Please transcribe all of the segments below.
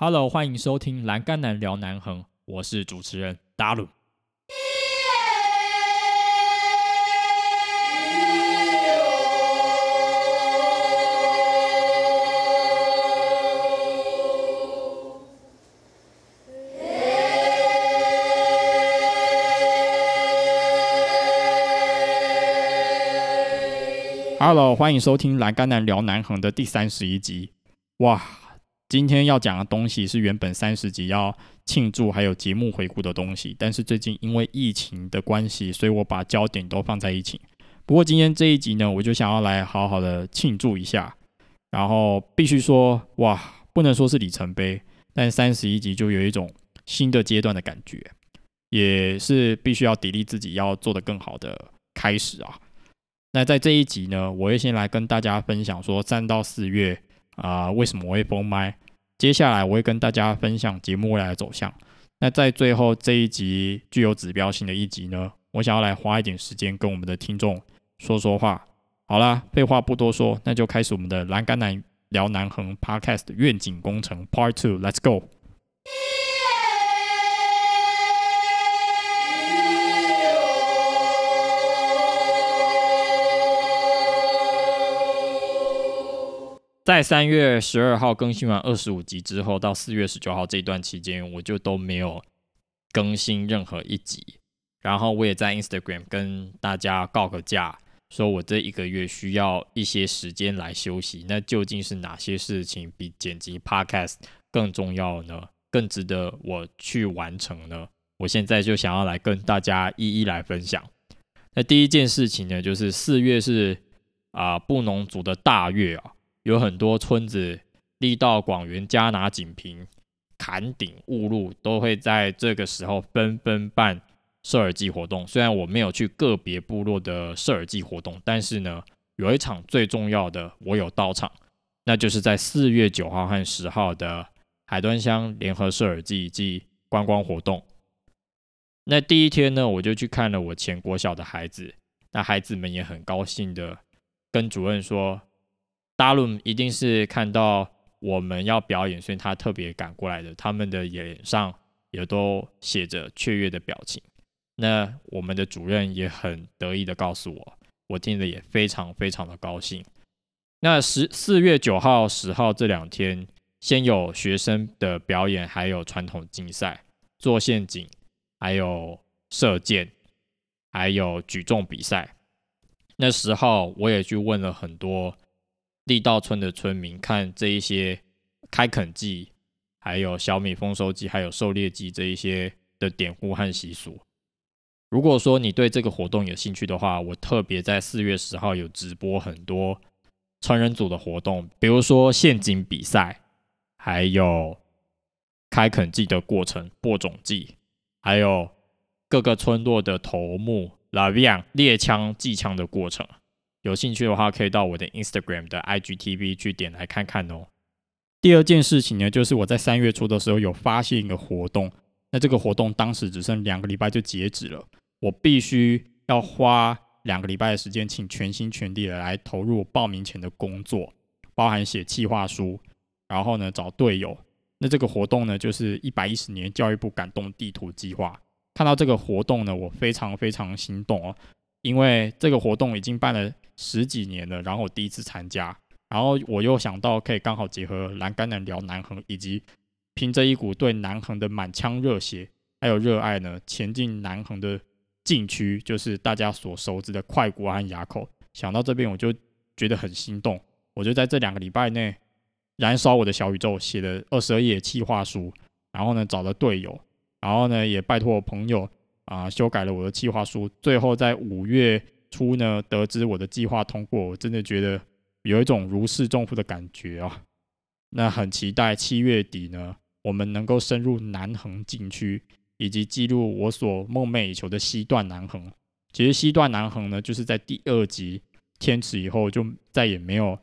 Hello，欢迎收听《栏杆男聊南横》，我是主持人达鲁。Hello，欢迎收听《栏杆男聊南横》的第三十一集。哇，今天要讲的东西是原本三十集要庆祝还有节目回顾的东西，但是最近因为疫情的关系，所以我把焦点都放在一起。不过今天这一集呢，我就想要来好好的庆祝一下。然后必须说，哇，不能说是里程碑，但三十一集就有一种新的阶段的感觉，也是必须要砥砺自己要做的更好的开始啊。那在这一集呢，我会先来跟大家分享说三到四月啊为什么我会封麦。接下来我会跟大家分享节目未来的走向。那在最后这一集具有指标性的一集呢，我想要来花一点时间跟我们的听众说说话。好啦，废话不多说，那就开始我们的栏杆男聊南横 Podcast 愿景工程 Part Two，Let's go。在三月十二号更新完二十五集之后，到四月十九号这段期间，我就都没有更新任何一集。然后我也在 Instagram 跟大家告个假，说我这一个月需要一些时间来休息。那究竟是哪些事情比剪辑 Podcast 更重要呢？更值得我去完成呢？我现在就想要来跟大家一一来分享。那第一件事情呢，就是四月是啊布农族的大月啊。有很多村子，力道广元、加拿锦屏、坎顶、雾路都会在这个时候纷纷办射耳祭活动。虽然我没有去个别部落的射耳祭活动，但是呢，有一场最重要的我有到场，那就是在四月九号和十号的海端乡联合射耳祭及观光活动。那第一天呢，我就去看了我前国小的孩子，那孩子们也很高兴的跟主任说。大陆一定是看到我们要表演，所以他特别赶过来的。他们的脸上也都写着雀跃的表情。那我们的主任也很得意的告诉我，我听了也非常非常的高兴。那十四月九号、十号这两天，先有学生的表演，还有传统竞赛，做陷阱，还有射箭，还有举重比赛。那十号我也去问了很多。地道村的村民看这一些开垦季，还有小米丰收季，还有狩猎季这一些的典故和习俗。如果说你对这个活动有兴趣的话，我特别在四月十号有直播很多成人组的活动，比如说陷阱比赛，还有开垦季的过程、播种季，还有各个村落的头目、拉比昂猎枪、祭枪的过程。有兴趣的话，可以到我的 Instagram 的 IGTV 去点来看看哦。第二件事情呢，就是我在三月初的时候有发现一个活动，那这个活动当时只剩两个礼拜就截止了，我必须要花两个礼拜的时间，请全心全力的来投入报名前的工作，包含写计划书，然后呢找队友。那这个活动呢，就是一百一十年教育部感动地图计划。看到这个活动呢，我非常非常心动哦，因为这个活动已经办了。十几年了，然后我第一次参加，然后我又想到可以刚好结合栏杆男聊南横，以及凭着一股对南横的满腔热血还有热爱呢，前进南横的禁区，就是大家所熟知的快国和垭口。想到这边我就觉得很心动，我就在这两个礼拜内燃烧我的小宇宙，写了二十二页计划书，然后呢找了队友，然后呢也拜托我朋友啊修改了我的计划书，最后在五月。初呢，得知我的计划通过，我真的觉得有一种如释重负的感觉啊。那很期待七月底呢，我们能够深入南横禁区，以及记录我所梦寐以求的西段南横。其实西段南横呢，就是在第二集天池以后就再也没有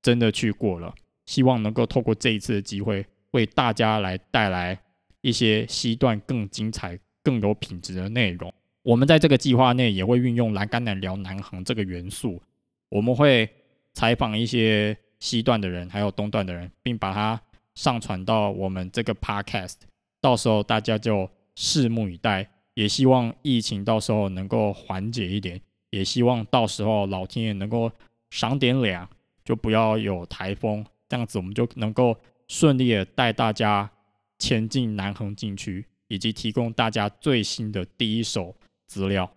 真的去过了。希望能够透过这一次的机会，为大家来带来一些西段更精彩、更有品质的内容。我们在这个计划内也会运用栏杆男聊南横这个元素，我们会采访一些西段的人，还有东段的人，并把它上传到我们这个 podcast，到时候大家就拭目以待。也希望疫情到时候能够缓解一点，也希望到时候老天爷能够赏点脸，就不要有台风，这样子我们就能够顺利的带大家前进南横禁区，以及提供大家最新的第一手资料。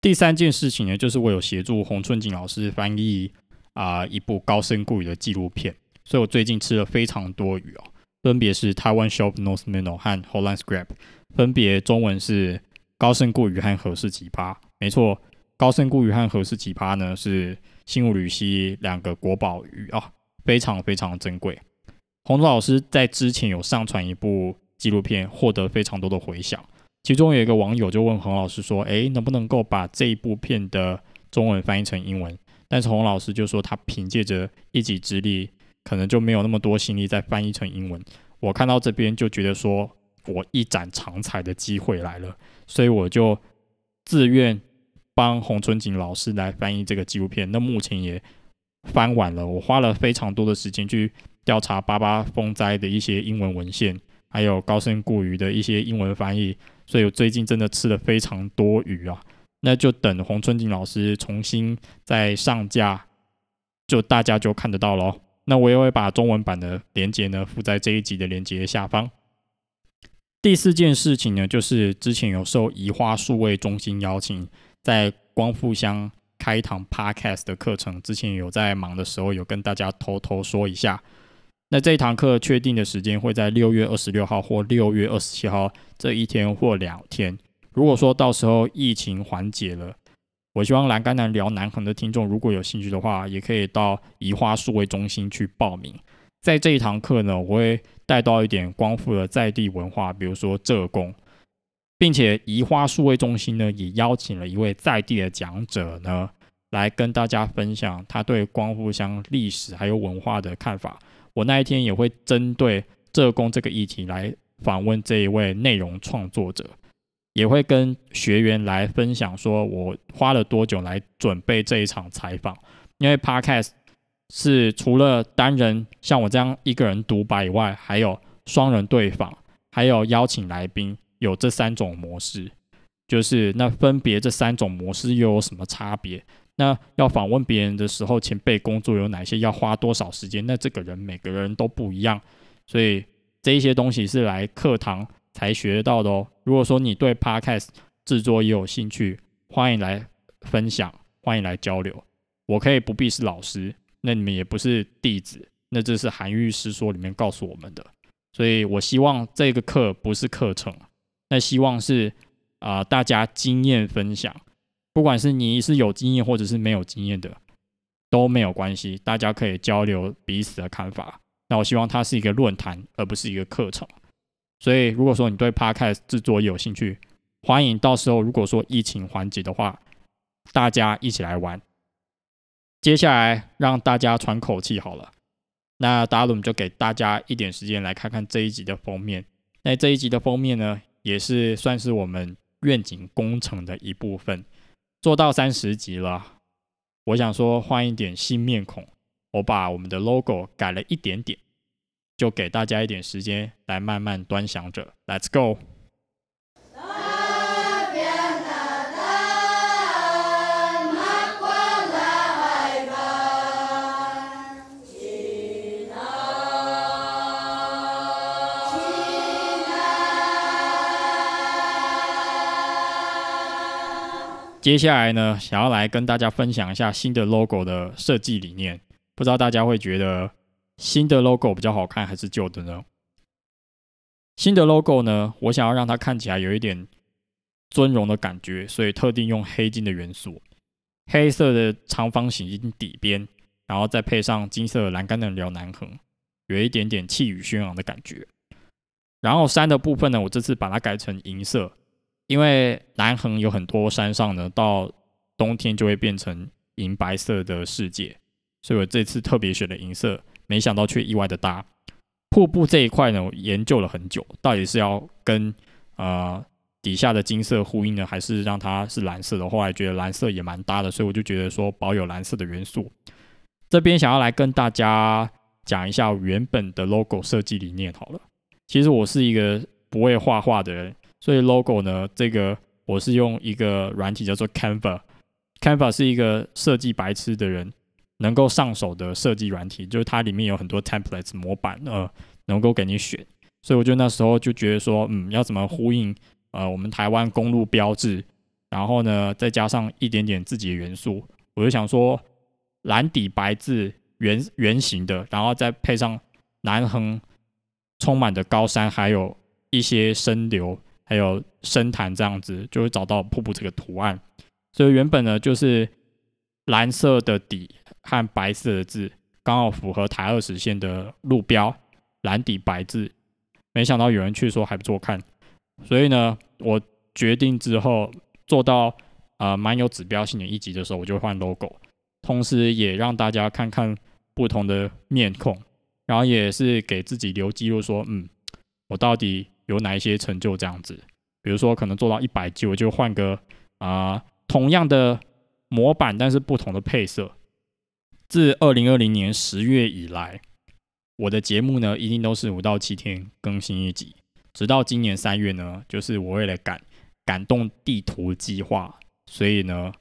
第三件事情呢，就是我有协助洪春景老师翻译啊一部高深固语的纪录片，所以我最近吃了非常多鱼哦，分别是台湾 Shop North Minnow 和 Holland Scrap。分别中文是高深固鱼和何氏奇葩，没错，高深固鱼和何氏奇葩呢是新武吕溪两个国宝鱼啊，非常非常珍贵。洪总老师在之前有上传一部纪录片，获得非常多的回响。其中有一个网友就问洪老师说：“诶，能不能够把这一部片的中文翻译成英文？”但是洪老师就说他凭借着一己之力，可能就没有那么多心力再翻译成英文。我看到这边就觉得说。我一展长才的机会来了，所以我就自愿帮洪春景老师来翻译这个纪录片。那目前也翻完了，我花了非常多的时间去调查八八风灾的一些英文文献，还有高深固鱼的一些英文翻译。所以我最近真的吃了非常多鱼啊！那就等洪春景老师重新再上架，就大家就看得到喽。那我也会把中文版的连接呢附在这一集的连接下方。第四件事情呢，就是之前有受移花数位中心邀请，在光复乡开一堂 podcast 的课程。之前有在忙的时候，有跟大家偷偷说一下。那这一堂课确定的时间会在六月二十六号或六月二十七号这一天或两天。如果说到时候疫情缓解了，我希望蓝甘南聊南横的听众如果有兴趣的话，也可以到移花数位中心去报名。在这一堂课呢，我会带到一点光复的在地文化，比如说浙工，并且移花数位中心呢也邀请了一位在地的讲者呢，来跟大家分享他对光复乡历史还有文化的看法。我那一天也会针对浙工这个议题来访问这一位内容创作者，也会跟学员来分享说我花了多久来准备这一场采访，因为 Podcast。是除了单人像我这样一个人独白以外，还有双人对访，还有邀请来宾，有这三种模式。就是那分别这三种模式又有什么差别？那要访问别人的时候，前辈工作有哪些？要花多少时间？那这个人每个人都不一样，所以这一些东西是来课堂才学到的哦。如果说你对 Podcast 制作也有兴趣，欢迎来分享，欢迎来交流。我可以不必是老师。那你们也不是弟子，那这是《韩愈诗说》里面告诉我们的，所以我希望这个课不是课程，那希望是啊大家经验分享，不管是你是有经验或者是没有经验的都没有关系，大家可以交流彼此的看法。那我希望它是一个论坛，而不是一个课程。所以如果说你对 Podcast 制作有兴趣，欢迎到时候如果说疫情缓解的话，大家一起来玩。接下来让大家喘口气好了，那达伦就给大家一点时间来看看这一集的封面。那这一集的封面呢，也是算是我们愿景工程的一部分，做到三十级了。我想说换一点新面孔，我把我们的 logo 改了一点点，就给大家一点时间来慢慢端详着。Let's go。接下来呢，想要来跟大家分享一下新的 logo 的设计理念。不知道大家会觉得新的 logo 比较好看，还是旧的呢？新的 logo 呢，我想要让它看起来有一点尊荣的感觉，所以特定用黑金的元素，黑色的长方形底边，然后再配上金色栏杆的辽南横，有一点点气宇轩昂的感觉。然后山的部分呢，我这次把它改成银色。因为南横有很多山上呢，到冬天就会变成银白色的世界，所以我这次特别选了银色，没想到却意外的搭。瀑布这一块呢，我研究了很久，到底是要跟呃底下的金色呼应呢，还是让它是蓝色的？后来觉得蓝色也蛮搭的，所以我就觉得说保有蓝色的元素。这边想要来跟大家讲一下原本的 logo 设计理念好了。其实我是一个不会画画的人，所以 logo 呢，这个我是用一个软体叫做 Canva。Canva 是一个设计白痴的人能够上手的设计软体，就是它里面有很多 templates 模板，呃，能够给你选。所以我就那时候就觉得说，嗯，要怎么呼应呃我们台湾公路标志，然后呢再加上一点点自己的元素，我就想说蓝底白字圆圆形的，然后再配上南横充满的高山，还有一些深流，还有深潭这样子，就会找到瀑布这个图案。所以原本呢就是蓝色的底和白色的字，刚好符合台二十线的路标，蓝底白字。没想到有人去说还不错看，所以呢，我决定之后做到呃蛮有指标性的一集的时候，我就换 logo，同时也让大家看看不同的面孔，然后也是给自己留记录说，嗯，我到底有哪一些成就这样子。比如说可能做到一百集，我就换个啊同样的模板，但是不同的配色。自二零二零年十月以来。我的节目呢，一定都是五到七天更新一集，直到今年三月呢，就是我为了感感动地图计划，所以呢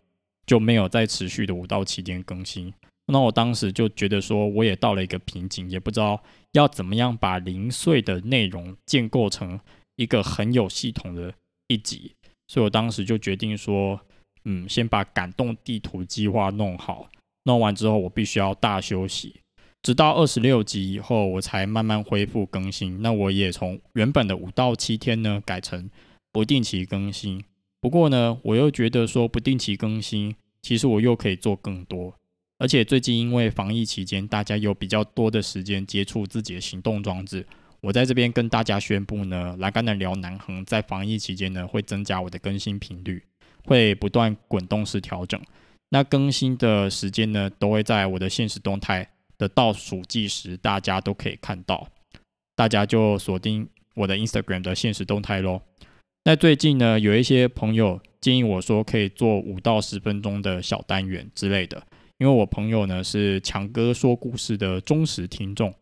就没有再持续的五到七天更新。那我当时就觉得说，我也到了一个瓶颈，也不知道要怎么样把零碎的内容建构成一个很有系统的一集，所以我当时就决定说，嗯，先把感动地图计划弄好，弄完之后我必须要大休息。直到二十六集以后，我才慢慢恢复更新。那我也从原本的五到七天呢，改成不定期更新。不过呢，我又觉得说不定期更新，其实我又可以做更多。而且最近因为防疫期间，大家有比较多的时间接触自己的行动装置。我在这边跟大家宣布呢，来跟的聊南恒在防疫期间呢，会增加我的更新频率，会不断滚动式调整。那更新的时间呢，都会在我的现实动态。的倒数计时，大家都可以看到，大家就锁定我的 Instagram 的现实动态喽。那最近呢，有一些朋友建议我说，可以做五到十分钟的小单元之类的，因为我朋友呢是强哥说故事的忠实听众，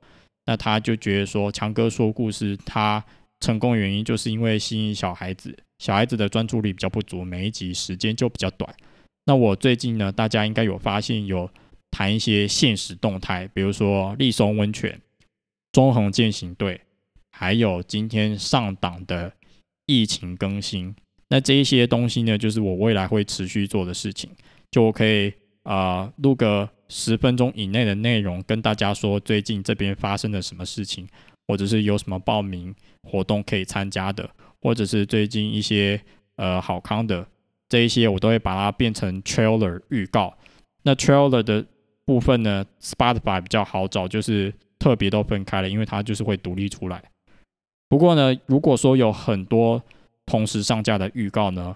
那他就觉得说，强哥说故事他成功原因就是因为吸引小孩子，小孩子的专注力比较不足，每一集时间就比较短。那我最近呢，大家应该有发现有。谈一些现实动态，比如说立松温泉、中横健行队，还有今天上档的疫情更新。那这一些东西呢，就是我未来会持续做的事情。就我可以啊录个十分钟以内的内容，跟大家说最近这边发生了什么事情，或者是有什么报名活动可以参加的，或者是最近一些呃好康的这一些，我都会把它变成 trailer 预告。那 trailer 的部分呢，Spotify 比较好找，就是特别都分开了，因为它就是会独立出来。不过呢，如果说有很多同时上架的预告呢，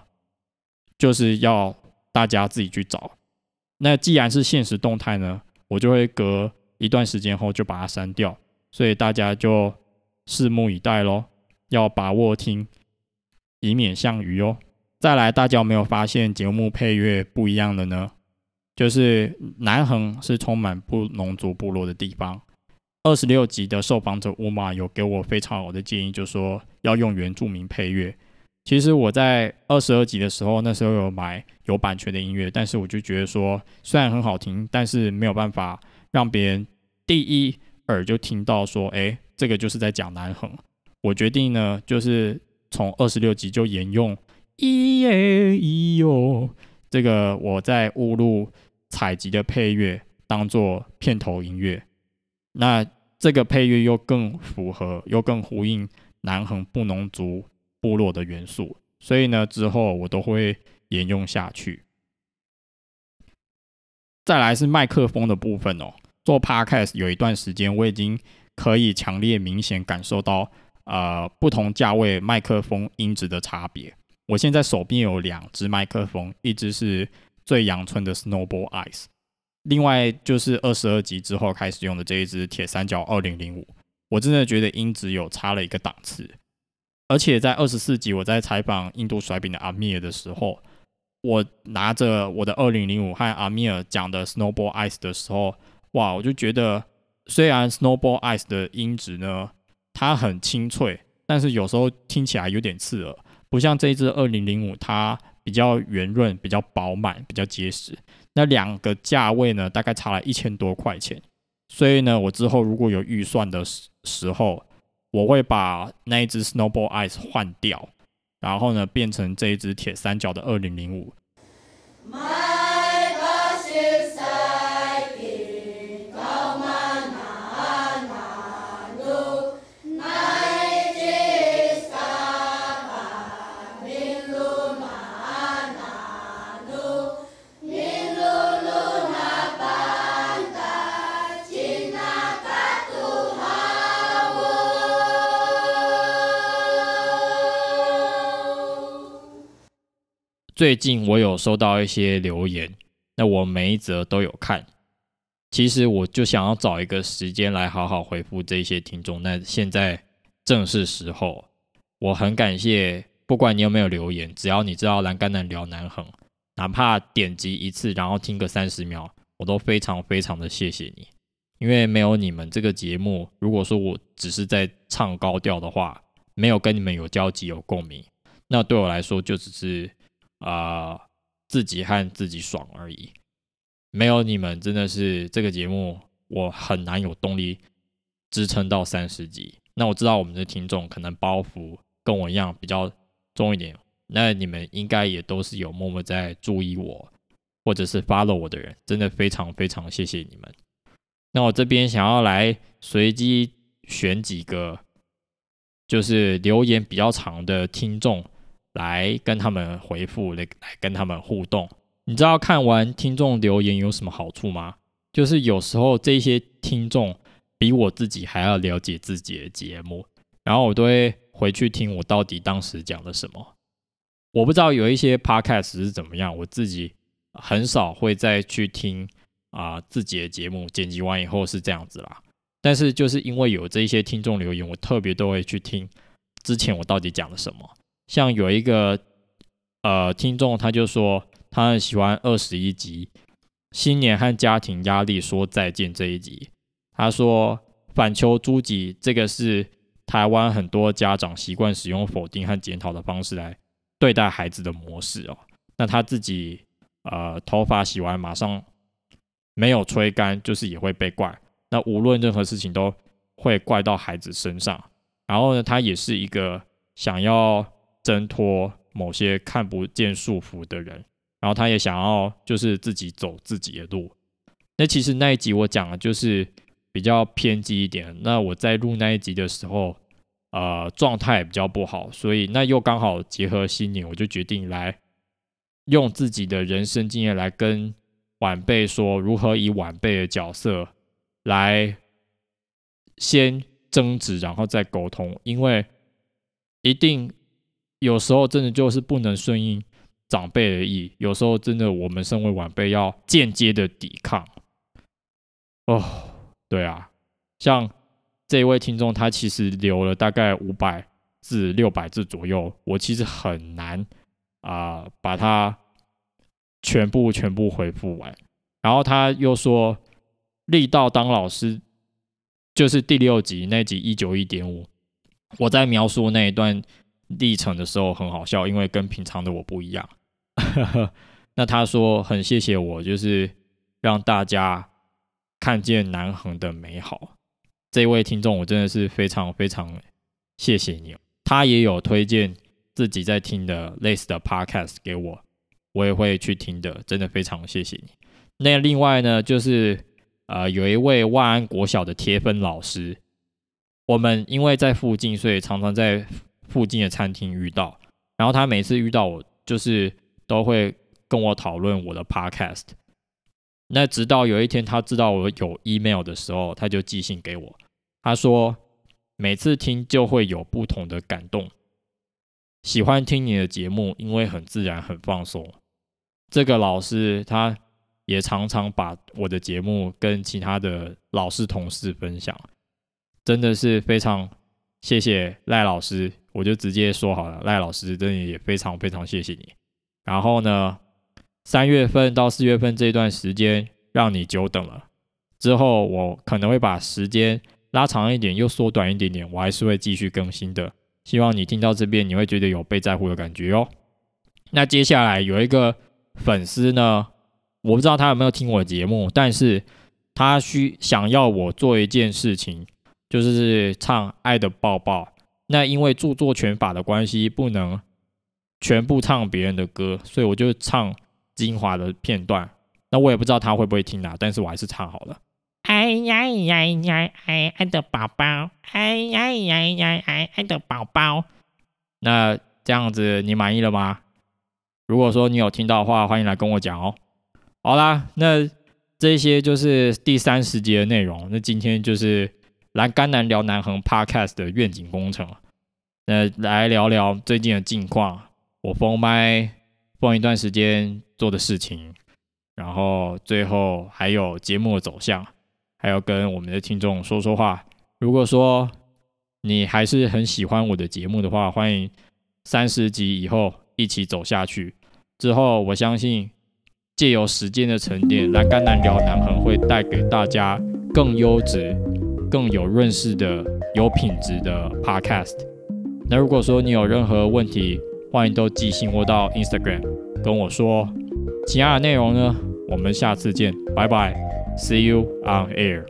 就是要大家自己去找。那既然是现实动态呢，我就会隔一段时间后就把它删掉，所以大家就拭目以待喽，要把握听，以免像鱼哦。再来，大家有没有发现节目配乐不一样的呢？就是南横是充满布农族部落的地方。二十六集的受访者乌马有给我非常好的建议，就说要用原住民配乐。其实我在二十二集的时候，那时候有买有版权的音乐，但是我就觉得说，虽然很好听，但是没有办法让别人第一耳就听到说，哎，这个就是在讲南横。我决定呢，就是从二十六集就沿用咿耶咿哟。这个我在误入采集的配乐当做片头音乐，那这个配乐又更符合，又更呼应南横布农族部落的元素，所以呢，之后我都会沿用下去。再来是麦克风的部分哦，做 podcast 有一段时间，我已经可以强烈明显感受到，呃，不同价位麦克风音质的差别。我现在手边有两只麦克风，一只是最阳春的 Snowball Ice，另外就是二十二级之后开始用的这一只铁三角二零零五。我真的觉得音质有差了一个档次。而且在二十四集我在采访印度甩饼的阿米尔的时候，我拿着我的二零零五和阿米尔讲的 Snowball Ice 的时候，哇，我就觉得虽然 Snowball Ice 的音质呢，它很清脆，但是有时候听起来有点刺耳，不像这一支二零零五，它比较圆润、比较饱满、比较结实。那两个价位呢，大概差了一千多块钱。所以呢，我之后如果有预算的时时候，我会把那一只 Snowball Ice 换掉，然后呢，变成这一只铁三角的二零零五。最近我有收到一些留言，那我每一则都有看。其实我就想要找一个时间来好好回复这些听众。那现在正是时候，我很感谢，不管你有没有留言，只要你知道栏杆男聊南横，哪怕点击一次，然后听个三十秒，我都非常非常的谢谢你。因为没有你们这个节目，如果说我只是在唱高调的话，没有跟你们有交集、有共鸣，那对我来说就只是。啊，自己和自己爽而已，没有你们真的是这个节目，我很难有动力支撑到三十集。那我知道我们的听众可能包袱跟我一样比较重一点，那你们应该也都是有默默在注意我，或者是 follow 我的人，真的非常非常谢谢你们。那我这边想要来随机选几个，就是留言比较长的听众。来跟他们回复，来来跟他们互动。你知道看完听众留言有什么好处吗？就是有时候这些听众比我自己还要了解自己的节目，然后我都会回去听我到底当时讲了什么。我不知道有一些 podcast 是怎么样，我自己很少会再去听啊自己的节目剪辑完以后是这样子啦。但是就是因为有这些听众留言，我特别都会去听之前我到底讲了什么。像有一个呃听众，他就说他很喜欢二十一集新年和家庭压力说再见这一集。他说反求诸己，这个是台湾很多家长习惯使用否定和检讨的方式来对待孩子的模式哦。那他自己呃头发洗完马上没有吹干，就是也会被怪。那无论任何事情都会怪到孩子身上。然后呢，他也是一个想要。挣脱某些看不见束缚的人，然后他也想要就是自己走自己的路。那其实那一集我讲的就是比较偏激一点。那我在录那一集的时候，呃，状态比较不好，所以那又刚好结合新年，我就决定来用自己的人生经验来跟晚辈说，如何以晚辈的角色来先争执，然后再沟通，因为一定。有时候真的就是不能顺应长辈的意，有时候真的我们身为晚辈要间接的抵抗。哦，对啊，像这位听众，他其实留了大概五百字、六百字左右，我其实很难啊把它全部全部回复完。然后他又说，力道当老师就是第六集那集一九一点五，我在描述那一段。历程的时候很好笑，因为跟平常的我不一样。那他说很谢谢我，就是让大家看见南恒的美好。这位听众，我真的是非常非常谢谢你。他也有推荐自己在听的类似的 podcast 给我，我也会去听的。真的非常谢谢你。那另外呢，就是呃，有一位万安国小的铁粉老师，我们因为在附近，所以常常在。附近的餐厅遇到，然后他每次遇到我，就是都会跟我讨论我的 podcast。那直到有一天他知道我有 email 的时候，他就寄信给我。他说每次听就会有不同的感动，喜欢听你的节目，因为很自然、很放松。这个老师他也常常把我的节目跟其他的老师同事分享，真的是非常谢谢赖老师。我就直接说好了，赖老师真的也非常非常谢谢你。然后呢，三月份到四月份这段时间让你久等了，之后我可能会把时间拉长一点，又缩短一点点，我还是会继续更新的。希望你听到这边，你会觉得有被在乎的感觉哦。那接下来有一个粉丝呢，我不知道他有没有听我的节目，但是他需想要我做一件事情，就是唱《爱的抱抱》。那因为著作权法的关系，不能全部唱别人的歌，所以我就唱精华的片段。那我也不知道他会不会听啊，但是我还是唱好了。哎呀呀呀，爱爱的宝宝，哎呀呀呀，爱爱的宝宝。那这样子你满意了吗？如果说你有听到的话，欢迎来跟我讲哦。好啦，那这些就是第三十集的内容。那今天就是蓝甘南聊南横 Podcast 的愿景工程。那来聊聊最近的近况，我封麦封一段时间做的事情，然后最后还有节目的走向。还要跟我们的听众说说话。如果说你还是很喜欢我的节目的话，欢迎三十集以后一起走下去。之后，我相信借由时间的沉淀，栏杆难聊南横会带给大家更优质、更有润饰的、有品质的 Podcast。那如果说你有任何问题，欢迎都寄信或到 Instagram 跟我说。其他的内容呢，我们下次见，拜拜。See you on air.